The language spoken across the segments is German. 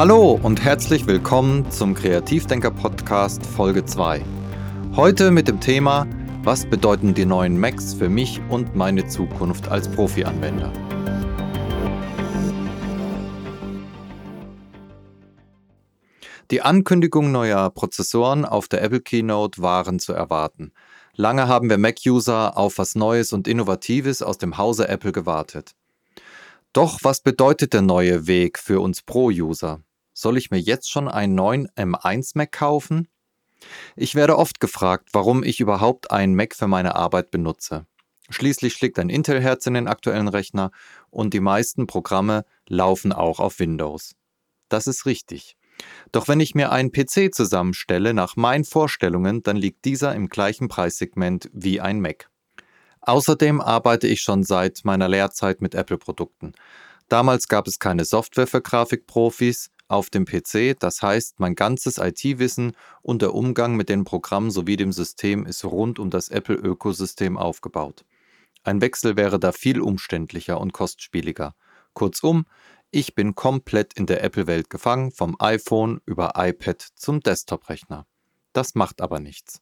Hallo und herzlich willkommen zum Kreativdenker Podcast Folge 2. Heute mit dem Thema Was bedeuten die neuen Macs für mich und meine Zukunft als Profi-Anwender? Die Ankündigung neuer Prozessoren auf der Apple Keynote waren zu erwarten. Lange haben wir Mac-User auf was Neues und Innovatives aus dem Hause Apple gewartet. Doch was bedeutet der neue Weg für uns Pro-User? Soll ich mir jetzt schon einen neuen M1 Mac kaufen? Ich werde oft gefragt, warum ich überhaupt einen Mac für meine Arbeit benutze. Schließlich schlägt ein Intel-Herz in den aktuellen Rechner und die meisten Programme laufen auch auf Windows. Das ist richtig. Doch wenn ich mir einen PC zusammenstelle nach meinen Vorstellungen, dann liegt dieser im gleichen Preissegment wie ein Mac. Außerdem arbeite ich schon seit meiner Lehrzeit mit Apple-Produkten. Damals gab es keine Software für Grafikprofis auf dem PC, das heißt, mein ganzes IT-Wissen und der Umgang mit den Programmen sowie dem System ist rund um das Apple-Ökosystem aufgebaut. Ein Wechsel wäre da viel umständlicher und kostspieliger. Kurzum, ich bin komplett in der Apple-Welt gefangen, vom iPhone über iPad zum Desktop-Rechner. Das macht aber nichts.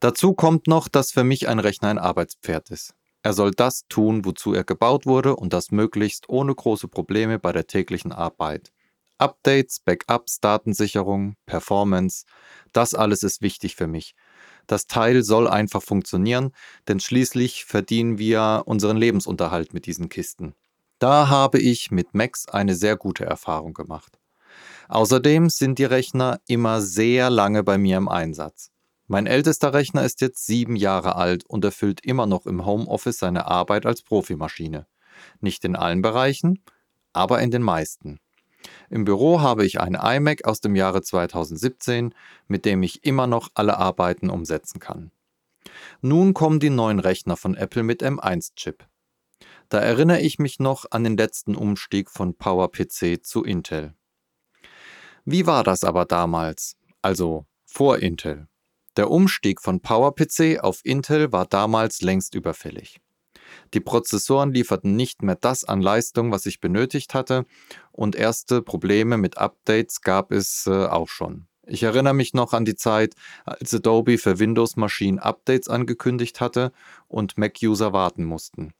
Dazu kommt noch, dass für mich ein Rechner ein Arbeitspferd ist. Er soll das tun, wozu er gebaut wurde und das möglichst ohne große Probleme bei der täglichen Arbeit. Updates, Backups, Datensicherung, Performance, das alles ist wichtig für mich. Das Teil soll einfach funktionieren, denn schließlich verdienen wir unseren Lebensunterhalt mit diesen Kisten. Da habe ich mit Macs eine sehr gute Erfahrung gemacht. Außerdem sind die Rechner immer sehr lange bei mir im Einsatz. Mein ältester Rechner ist jetzt sieben Jahre alt und erfüllt immer noch im Homeoffice seine Arbeit als Profimaschine. Nicht in allen Bereichen, aber in den meisten. Im Büro habe ich einen iMac aus dem Jahre 2017, mit dem ich immer noch alle Arbeiten umsetzen kann. Nun kommen die neuen Rechner von Apple mit M1-Chip. Da erinnere ich mich noch an den letzten Umstieg von PowerPC zu Intel. Wie war das aber damals, also vor Intel? Der Umstieg von PowerPC auf Intel war damals längst überfällig. Die Prozessoren lieferten nicht mehr das an Leistung, was ich benötigt hatte, und erste Probleme mit Updates gab es äh, auch schon. Ich erinnere mich noch an die Zeit, als Adobe für Windows-Maschinen Updates angekündigt hatte und Mac-User warten mussten.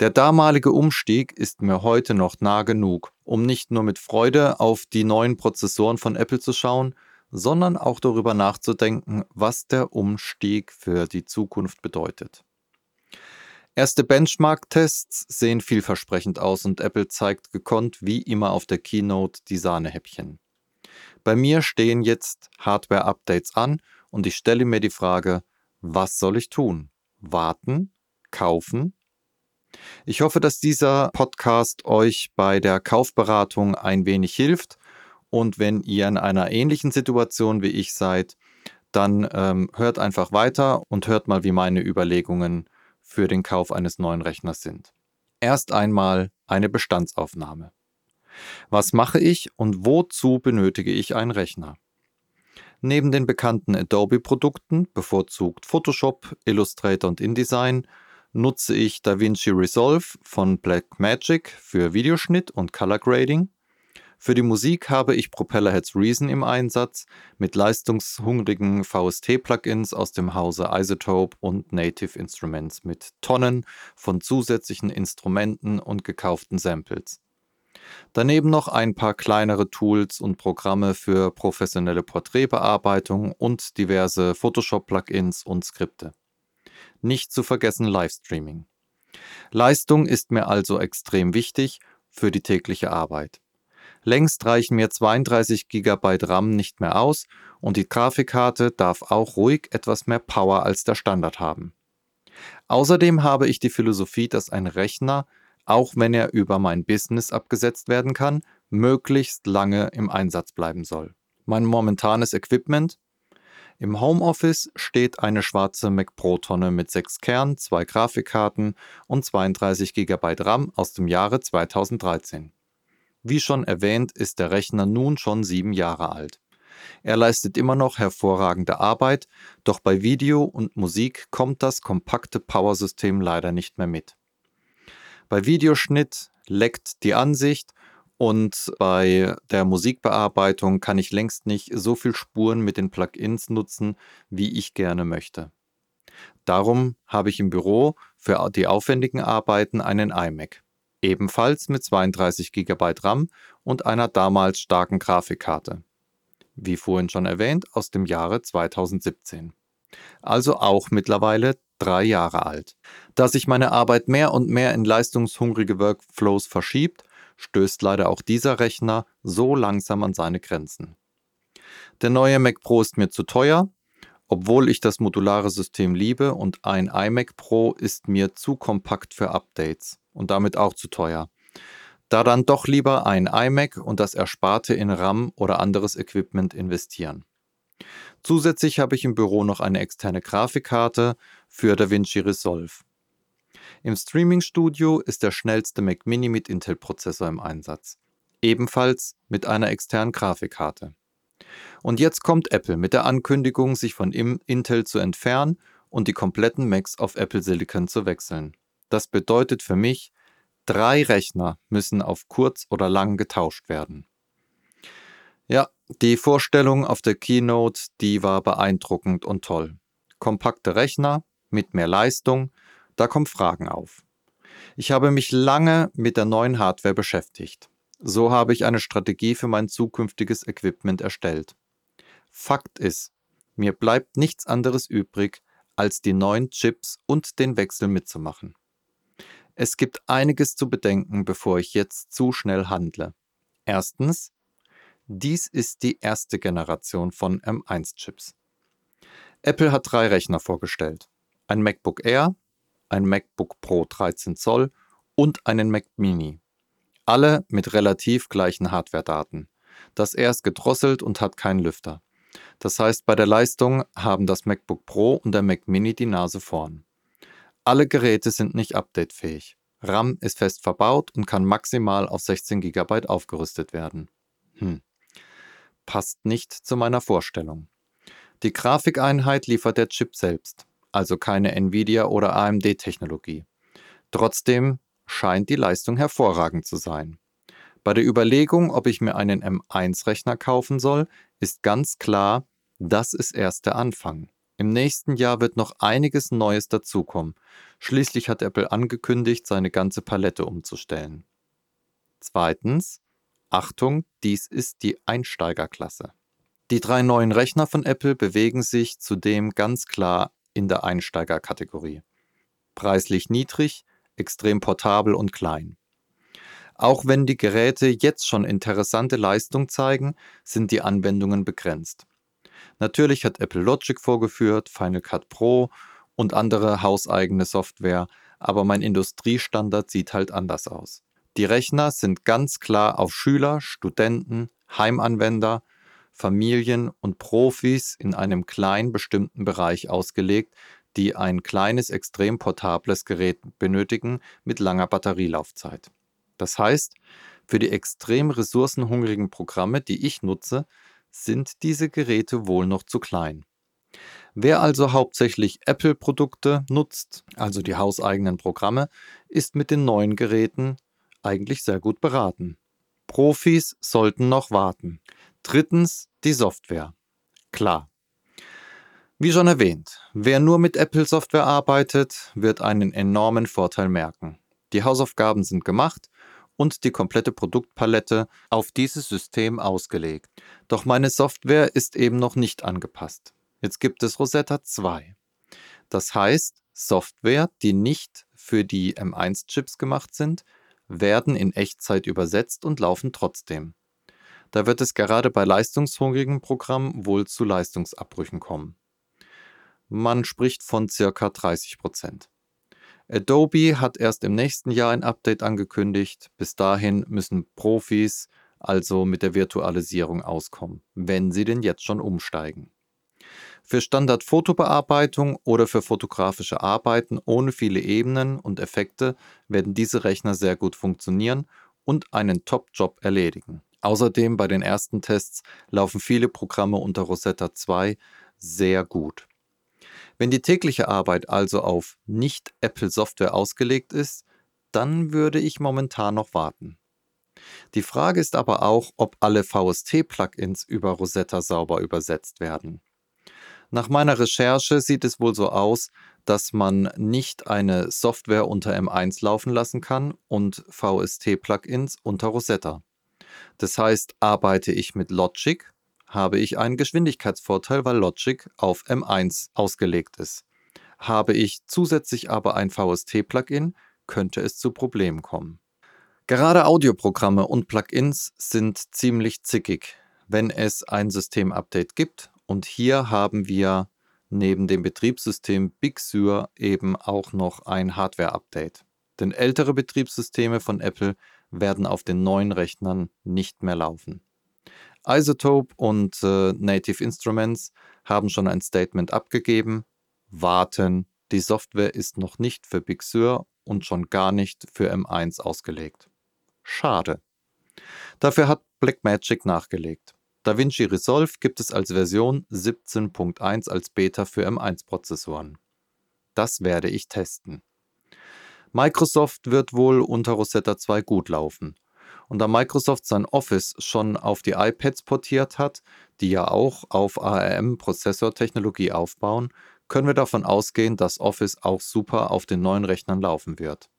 Der damalige Umstieg ist mir heute noch nah genug, um nicht nur mit Freude auf die neuen Prozessoren von Apple zu schauen, sondern auch darüber nachzudenken, was der Umstieg für die Zukunft bedeutet. Erste Benchmark-Tests sehen vielversprechend aus und Apple zeigt gekonnt wie immer auf der Keynote die Sahnehäppchen. Bei mir stehen jetzt Hardware-Updates an und ich stelle mir die Frage, was soll ich tun? Warten? Kaufen? Ich hoffe, dass dieser Podcast euch bei der Kaufberatung ein wenig hilft und wenn ihr in einer ähnlichen Situation wie ich seid, dann ähm, hört einfach weiter und hört mal, wie meine Überlegungen für den Kauf eines neuen Rechners sind. Erst einmal eine Bestandsaufnahme. Was mache ich und wozu benötige ich einen Rechner? Neben den bekannten Adobe-Produkten, bevorzugt Photoshop, Illustrator und InDesign, nutze ich DaVinci Resolve von Blackmagic für Videoschnitt und Color Grading, für die Musik habe ich Propellerheads Reason im Einsatz mit leistungshungrigen VST-Plugins aus dem Hause Isotope und Native Instruments mit Tonnen von zusätzlichen Instrumenten und gekauften Samples. Daneben noch ein paar kleinere Tools und Programme für professionelle Porträtbearbeitung und diverse Photoshop-Plugins und Skripte. Nicht zu vergessen Livestreaming. Leistung ist mir also extrem wichtig für die tägliche Arbeit. Längst reichen mir 32 GB RAM nicht mehr aus und die Grafikkarte darf auch ruhig etwas mehr Power als der Standard haben. Außerdem habe ich die Philosophie, dass ein Rechner, auch wenn er über mein Business abgesetzt werden kann, möglichst lange im Einsatz bleiben soll. Mein momentanes Equipment im Homeoffice steht eine schwarze Mac Pro Tonne mit 6 Kern, 2 Grafikkarten und 32 GB RAM aus dem Jahre 2013. Wie schon erwähnt, ist der Rechner nun schon sieben Jahre alt. Er leistet immer noch hervorragende Arbeit, doch bei Video und Musik kommt das kompakte Powersystem leider nicht mehr mit. Bei Videoschnitt leckt die Ansicht Und bei der Musikbearbeitung kann ich längst nicht so viel Spuren mit den Plugins nutzen, wie ich gerne möchte. Darum habe ich im Büro für die aufwendigen Arbeiten einen iMac, ebenfalls mit 32 GB RAM und einer damals starken Grafikkarte. Wie vorhin schon erwähnt, aus dem Jahre 2017. Also auch mittlerweile drei Jahre alt. Da sich meine Arbeit mehr und mehr in leistungshungrige Workflows verschiebt, stößt leider auch dieser Rechner so langsam an seine Grenzen. Der neue Mac Pro ist mir zu teuer, obwohl ich das modulare System liebe und ein iMac Pro ist mir zu kompakt für Updates und damit auch zu teuer. Da dann doch lieber ein iMac und das Ersparte in RAM oder anderes Equipment investieren. Zusätzlich habe ich im Büro noch eine externe Grafikkarte für DaVinci Resolve. Im Streaming-Studio ist der schnellste Mac Mini mit Intel-Prozessor im Einsatz. Ebenfalls mit einer externen Grafikkarte. Und jetzt kommt Apple mit der Ankündigung, sich von Intel zu entfernen und die kompletten Macs auf Apple Silicon zu wechseln. Das bedeutet für mich, drei Rechner müssen auf kurz oder lang getauscht werden. Ja, die Vorstellung auf der Keynote, die war beeindruckend und toll. Kompakte Rechner mit mehr Leistung, da kommen Fragen auf. Ich habe mich lange mit der neuen Hardware beschäftigt. So habe ich eine Strategie für mein zukünftiges Equipment erstellt. Fakt ist, mir bleibt nichts anderes übrig, als die neuen Chips und den Wechsel mitzumachen. Es gibt einiges zu bedenken, bevor ich jetzt zu schnell handle. Erstens, dies ist die erste Generation von M1-Chips. Apple hat drei Rechner vorgestellt. Ein MacBook Air, ein MacBook Pro 13 Zoll und einen Mac Mini. Alle mit relativ gleichen Hardware-Daten. Das Air ist gedrosselt und hat keinen Lüfter. Das heißt, bei der Leistung haben das MacBook Pro und der Mac Mini die Nase vorn. Alle Geräte sind nicht updatefähig. RAM ist fest verbaut und kann maximal auf 16 GB aufgerüstet werden. Hm. Passt nicht zu meiner Vorstellung. Die Grafikeinheit liefert der Chip selbst also keine Nvidia oder AMD-Technologie. Trotzdem scheint die Leistung hervorragend zu sein. Bei der Überlegung, ob ich mir einen M1-Rechner kaufen soll, ist ganz klar, das ist erst der Anfang. Im nächsten Jahr wird noch einiges Neues dazukommen. Schließlich hat Apple angekündigt, seine ganze Palette umzustellen. Zweitens, Achtung, dies ist die Einsteigerklasse. Die drei neuen Rechner von Apple bewegen sich zudem ganz klar in der Einsteigerkategorie. Preislich niedrig, extrem portabel und klein. Auch wenn die Geräte jetzt schon interessante Leistung zeigen, sind die Anwendungen begrenzt. Natürlich hat Apple Logic vorgeführt, Final Cut Pro und andere hauseigene Software, aber mein Industriestandard sieht halt anders aus. Die Rechner sind ganz klar auf Schüler, Studenten, Heimanwender Familien und Profis in einem kleinen bestimmten Bereich ausgelegt, die ein kleines, extrem portables Gerät benötigen mit langer Batterielaufzeit. Das heißt, für die extrem ressourcenhungrigen Programme, die ich nutze, sind diese Geräte wohl noch zu klein. Wer also hauptsächlich Apple-Produkte nutzt, also die hauseigenen Programme, ist mit den neuen Geräten eigentlich sehr gut beraten. Profis sollten noch warten. Drittens die Software. Klar. Wie schon erwähnt, wer nur mit Apple-Software arbeitet, wird einen enormen Vorteil merken. Die Hausaufgaben sind gemacht und die komplette Produktpalette auf dieses System ausgelegt. Doch meine Software ist eben noch nicht angepasst. Jetzt gibt es Rosetta 2. Das heißt, Software, die nicht für die M1-Chips gemacht sind, werden in Echtzeit übersetzt und laufen trotzdem. Da wird es gerade bei leistungshungrigen Programmen wohl zu Leistungsabbrüchen kommen. Man spricht von circa 30 Prozent. Adobe hat erst im nächsten Jahr ein Update angekündigt. Bis dahin müssen Profis also mit der Virtualisierung auskommen, wenn sie denn jetzt schon umsteigen. Für Standard-Fotobearbeitung oder für fotografische Arbeiten ohne viele Ebenen und Effekte werden diese Rechner sehr gut funktionieren und einen Top-Job erledigen. Außerdem bei den ersten Tests laufen viele Programme unter Rosetta 2 sehr gut. Wenn die tägliche Arbeit also auf nicht-Apple-Software ausgelegt ist, dann würde ich momentan noch warten. Die Frage ist aber auch, ob alle VST-Plugins über Rosetta sauber übersetzt werden. Nach meiner Recherche sieht es wohl so aus, dass man nicht eine Software unter M1 laufen lassen kann und VST-Plugins unter Rosetta. Das heißt, arbeite ich mit Logic, habe ich einen Geschwindigkeitsvorteil, weil Logic auf M1 ausgelegt ist. Habe ich zusätzlich aber ein VST-Plugin, könnte es zu Problemen kommen. Gerade Audioprogramme und Plugins sind ziemlich zickig, wenn es ein Systemupdate gibt. Und hier haben wir neben dem Betriebssystem Big Sur eben auch noch ein Hardware-Update. Denn ältere Betriebssysteme von Apple werden auf den neuen Rechnern nicht mehr laufen. Isotope und äh, Native Instruments haben schon ein Statement abgegeben. Warten, die Software ist noch nicht für Big Sur und schon gar nicht für M1 ausgelegt. Schade. Dafür hat Blackmagic nachgelegt. DaVinci Resolve gibt es als Version 17.1 als Beta für M1-Prozessoren. Das werde ich testen. Microsoft wird wohl unter Rosetta 2 gut laufen. Und da Microsoft sein Office schon auf die iPads portiert hat, die ja auch auf ARM-Prozessortechnologie aufbauen, können wir davon ausgehen, dass Office auch super auf den neuen Rechnern laufen wird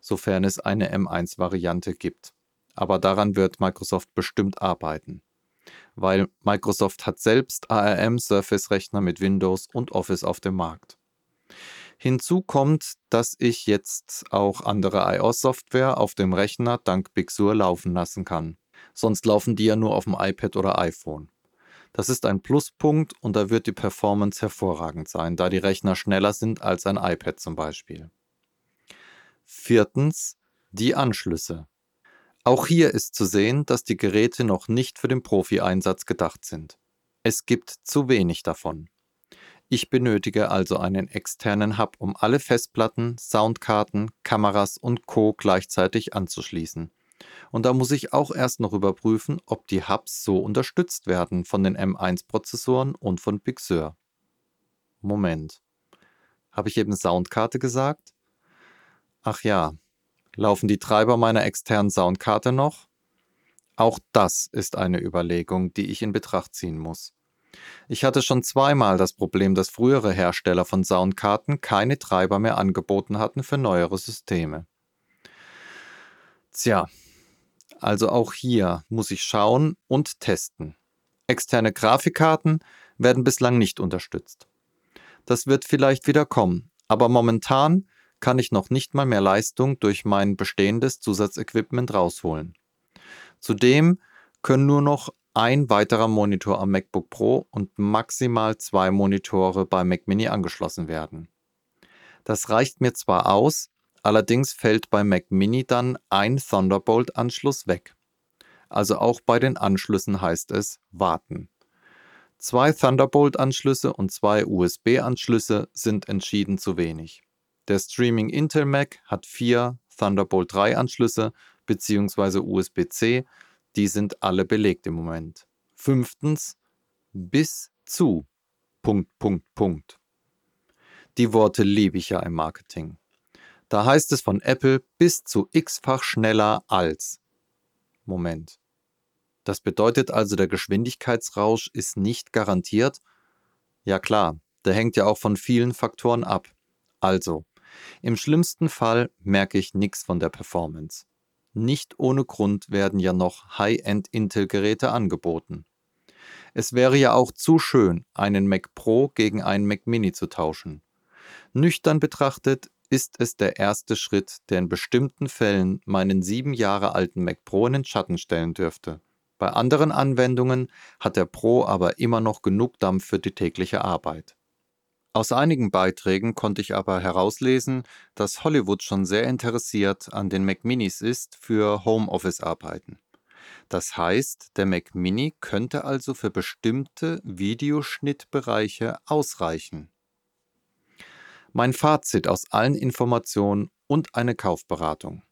sofern es eine M1-Variante gibt. Aber daran wird Microsoft bestimmt arbeiten. Weil Microsoft hat selbst ARM Surface-Rechner mit Windows und Office auf dem Markt. Hinzu kommt, dass ich jetzt auch andere iOS-Software auf dem Rechner dank Big Sur laufen lassen kann. Sonst laufen die ja nur auf dem iPad oder iPhone. Das ist ein Pluspunkt und da wird die Performance hervorragend sein, da die Rechner schneller sind als ein iPad zum Beispiel. Viertens die Anschlüsse. Auch hier ist zu sehen, dass die Geräte noch nicht für den Profi-Einsatz gedacht sind. Es gibt zu wenig davon. Ich benötige also einen externen Hub, um alle Festplatten, Soundkarten, Kameras und Co gleichzeitig anzuschließen. Und da muss ich auch erst noch überprüfen, ob die Hubs so unterstützt werden von den M1-Prozessoren und von Big Sur. Moment. Habe ich eben Soundkarte gesagt? Ach ja, laufen die Treiber meiner externen Soundkarte noch? Auch das ist eine Überlegung, die ich in Betracht ziehen muss. Ich hatte schon zweimal das Problem, dass frühere Hersteller von Soundkarten keine Treiber mehr angeboten hatten für neuere Systeme. Tja, also auch hier muss ich schauen und testen. Externe Grafikkarten werden bislang nicht unterstützt. Das wird vielleicht wieder kommen, aber momentan kann ich noch nicht mal mehr Leistung durch mein bestehendes Zusatzequipment rausholen. Zudem können nur noch ein weiterer Monitor am MacBook Pro und maximal zwei Monitore bei Mac Mini angeschlossen werden. Das reicht mir zwar aus, allerdings fällt bei Mac Mini dann ein Thunderbolt-Anschluss weg. Also auch bei den Anschlüssen heißt es warten. Zwei Thunderbolt-Anschlüsse und zwei USB-Anschlüsse sind entschieden zu wenig. Der Streaming Intel Mac hat vier Thunderbolt 3 Anschlüsse bzw. USB-C. Die sind alle belegt im Moment. Fünftens, bis zu. Punkt, Punkt, Punkt. Die Worte liebe ich ja im Marketing. Da heißt es von Apple bis zu x-fach schneller als. Moment. Das bedeutet also, der Geschwindigkeitsrausch ist nicht garantiert? Ja klar, der hängt ja auch von vielen Faktoren ab. Also, im schlimmsten Fall merke ich nichts von der Performance. Nicht ohne Grund werden ja noch High-End-Intel-Geräte angeboten. Es wäre ja auch zu schön, einen Mac Pro gegen einen Mac Mini zu tauschen. Nüchtern betrachtet ist es der erste Schritt, der in bestimmten Fällen meinen sieben Jahre alten Mac Pro in den Schatten stellen dürfte. Bei anderen Anwendungen hat der Pro aber immer noch genug Dampf für die tägliche Arbeit. Aus einigen Beiträgen konnte ich aber herauslesen, dass Hollywood schon sehr interessiert an den Mac Minis ist für Homeoffice-Arbeiten. Das heißt, der Mac Mini könnte also für bestimmte Videoschnittbereiche ausreichen. Mein Fazit aus allen Informationen und eine Kaufberatung.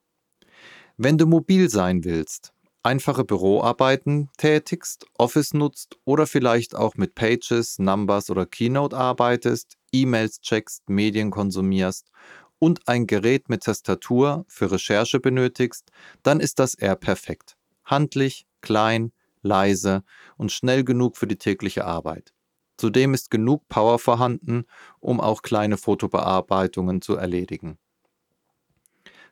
Wenn du mobil sein willst, einfache Büroarbeiten tätigst, Office nutzt oder vielleicht auch mit Pages, Numbers oder Keynote arbeitest, E-Mails checkst, Medien konsumierst und ein Gerät mit Tastatur für Recherche benötigst, dann ist das R perfekt. Handlich, klein, leise und schnell genug für die tägliche Arbeit. Zudem ist genug Power vorhanden, um auch kleine Fotobearbeitungen zu erledigen.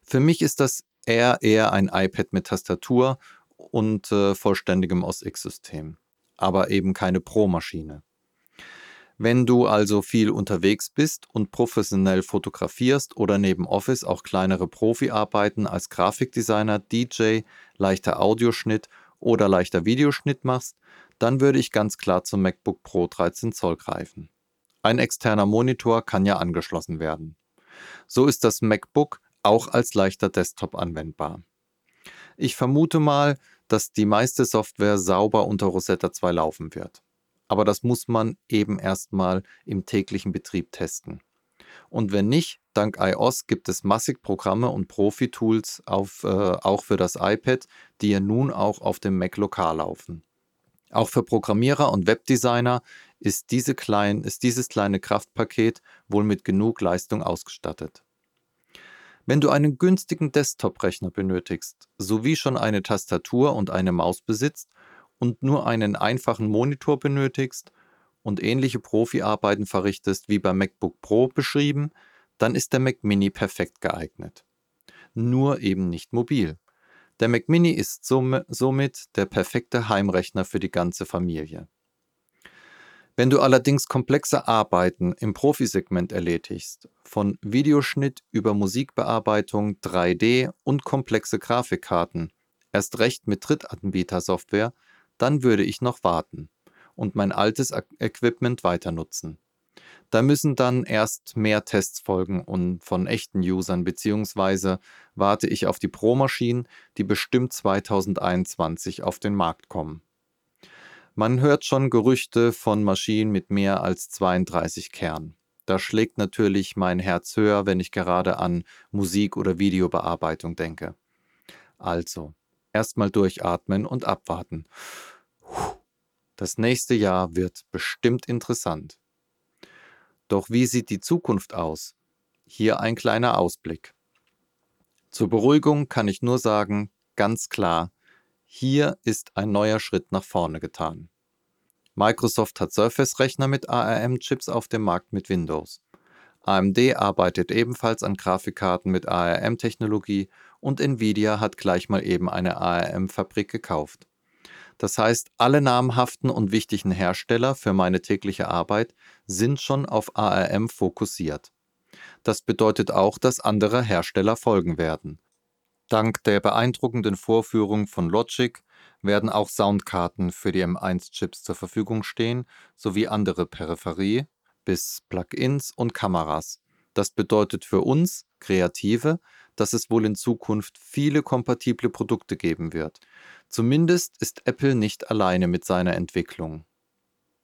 Für mich ist das R eher ein iPad mit Tastatur und äh, vollständigem OS-X-System, aber eben keine Pro-Maschine. Wenn du also viel unterwegs bist und professionell fotografierst oder neben Office auch kleinere Profiarbeiten als Grafikdesigner, DJ, leichter Audioschnitt oder leichter Videoschnitt machst, dann würde ich ganz klar zum MacBook Pro 13 Zoll greifen. Ein externer Monitor kann ja angeschlossen werden. So ist das MacBook auch als leichter Desktop anwendbar. Ich vermute mal, dass die meiste Software sauber unter Rosetta 2 laufen wird aber das muss man eben erstmal im täglichen Betrieb testen. Und wenn nicht, dank iOS gibt es massig Programme und Profi-Tools äh, auch für das iPad, die ja nun auch auf dem Mac lokal laufen. Auch für Programmierer und Webdesigner ist, diese klein, ist dieses kleine Kraftpaket wohl mit genug Leistung ausgestattet. Wenn du einen günstigen Desktop-Rechner benötigst, sowie schon eine Tastatur und eine Maus besitzt und nur einen einfachen Monitor benötigst und ähnliche Profiarbeiten verrichtest wie beim MacBook Pro beschrieben, dann ist der Mac Mini perfekt geeignet. Nur eben nicht mobil. Der Mac Mini ist somit der perfekte Heimrechner für die ganze Familie. Wenn du allerdings komplexe Arbeiten im Profisegment erledigst, von Videoschnitt über Musikbearbeitung, 3D und komplexe Grafikkarten, erst recht mit Drittanbieter-Software, dann würde ich noch warten und mein altes Equipment weiter nutzen. Da müssen dann erst mehr Tests folgen und von echten Usern, beziehungsweise warte ich auf die Pro-Maschinen, die bestimmt 2021 auf den Markt kommen. Man hört schon Gerüchte von Maschinen mit mehr als 32 Kernen. Da schlägt natürlich mein Herz höher, wenn ich gerade an Musik- oder Videobearbeitung denke. Also, erstmal durchatmen und abwarten. Das nächste Jahr wird bestimmt interessant. Doch wie sieht die Zukunft aus? Hier ein kleiner Ausblick. Zur Beruhigung kann ich nur sagen, ganz klar, hier ist ein neuer Schritt nach vorne getan. Microsoft hat Surface-Rechner mit ARM-Chips auf dem Markt mit Windows. AMD arbeitet ebenfalls an Grafikkarten mit ARM-Technologie und Nvidia hat gleich mal eben eine ARM-Fabrik gekauft. Das heißt, alle namhaften und wichtigen Hersteller für meine tägliche Arbeit sind schon auf ARM fokussiert. Das bedeutet auch, dass andere Hersteller folgen werden. Dank der beeindruckenden Vorführung von Logic werden auch Soundkarten für die M1-Chips zur Verfügung stehen, sowie andere Peripherie bis Plugins und Kameras. Das bedeutet für uns, Kreative, dass es wohl in Zukunft viele kompatible Produkte geben wird. Zumindest ist Apple nicht alleine mit seiner Entwicklung.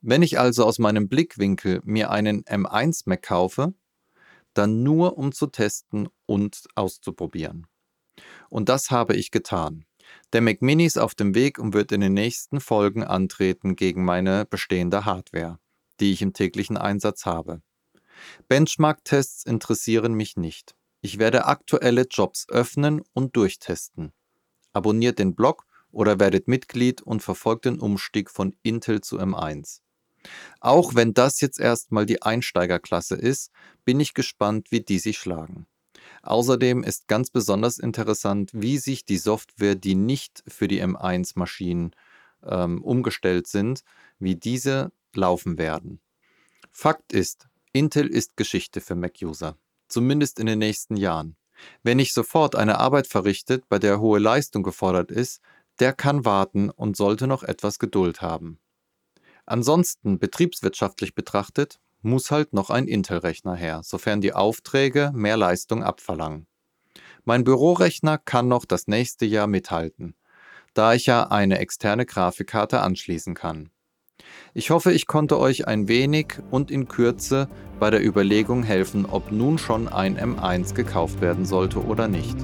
Wenn ich also aus meinem Blickwinkel mir einen M1 Mac kaufe, dann nur um zu testen und auszuprobieren. Und das habe ich getan. Der Mac Mini ist auf dem Weg und wird in den nächsten Folgen antreten gegen meine bestehende Hardware, die ich im täglichen Einsatz habe. Benchmark-Tests interessieren mich nicht. Ich werde aktuelle Jobs öffnen und durchtesten. Abonniert den Blog oder werdet Mitglied und verfolgt den Umstieg von Intel zu M1. Auch wenn das jetzt erstmal die Einsteigerklasse ist, bin ich gespannt, wie die sich schlagen. Außerdem ist ganz besonders interessant, wie sich die Software, die nicht für die M1-Maschinen ähm, umgestellt sind, wie diese laufen werden. Fakt ist, Intel ist Geschichte für Mac-User zumindest in den nächsten Jahren. Wer nicht sofort eine Arbeit verrichtet, bei der hohe Leistung gefordert ist, der kann warten und sollte noch etwas Geduld haben. Ansonsten, betriebswirtschaftlich betrachtet, muss halt noch ein Intel-Rechner her, sofern die Aufträge mehr Leistung abverlangen. Mein Bürorechner kann noch das nächste Jahr mithalten, da ich ja eine externe Grafikkarte anschließen kann. Ich hoffe, ich konnte euch ein wenig und in Kürze bei der Überlegung helfen, ob nun schon ein M1 gekauft werden sollte oder nicht.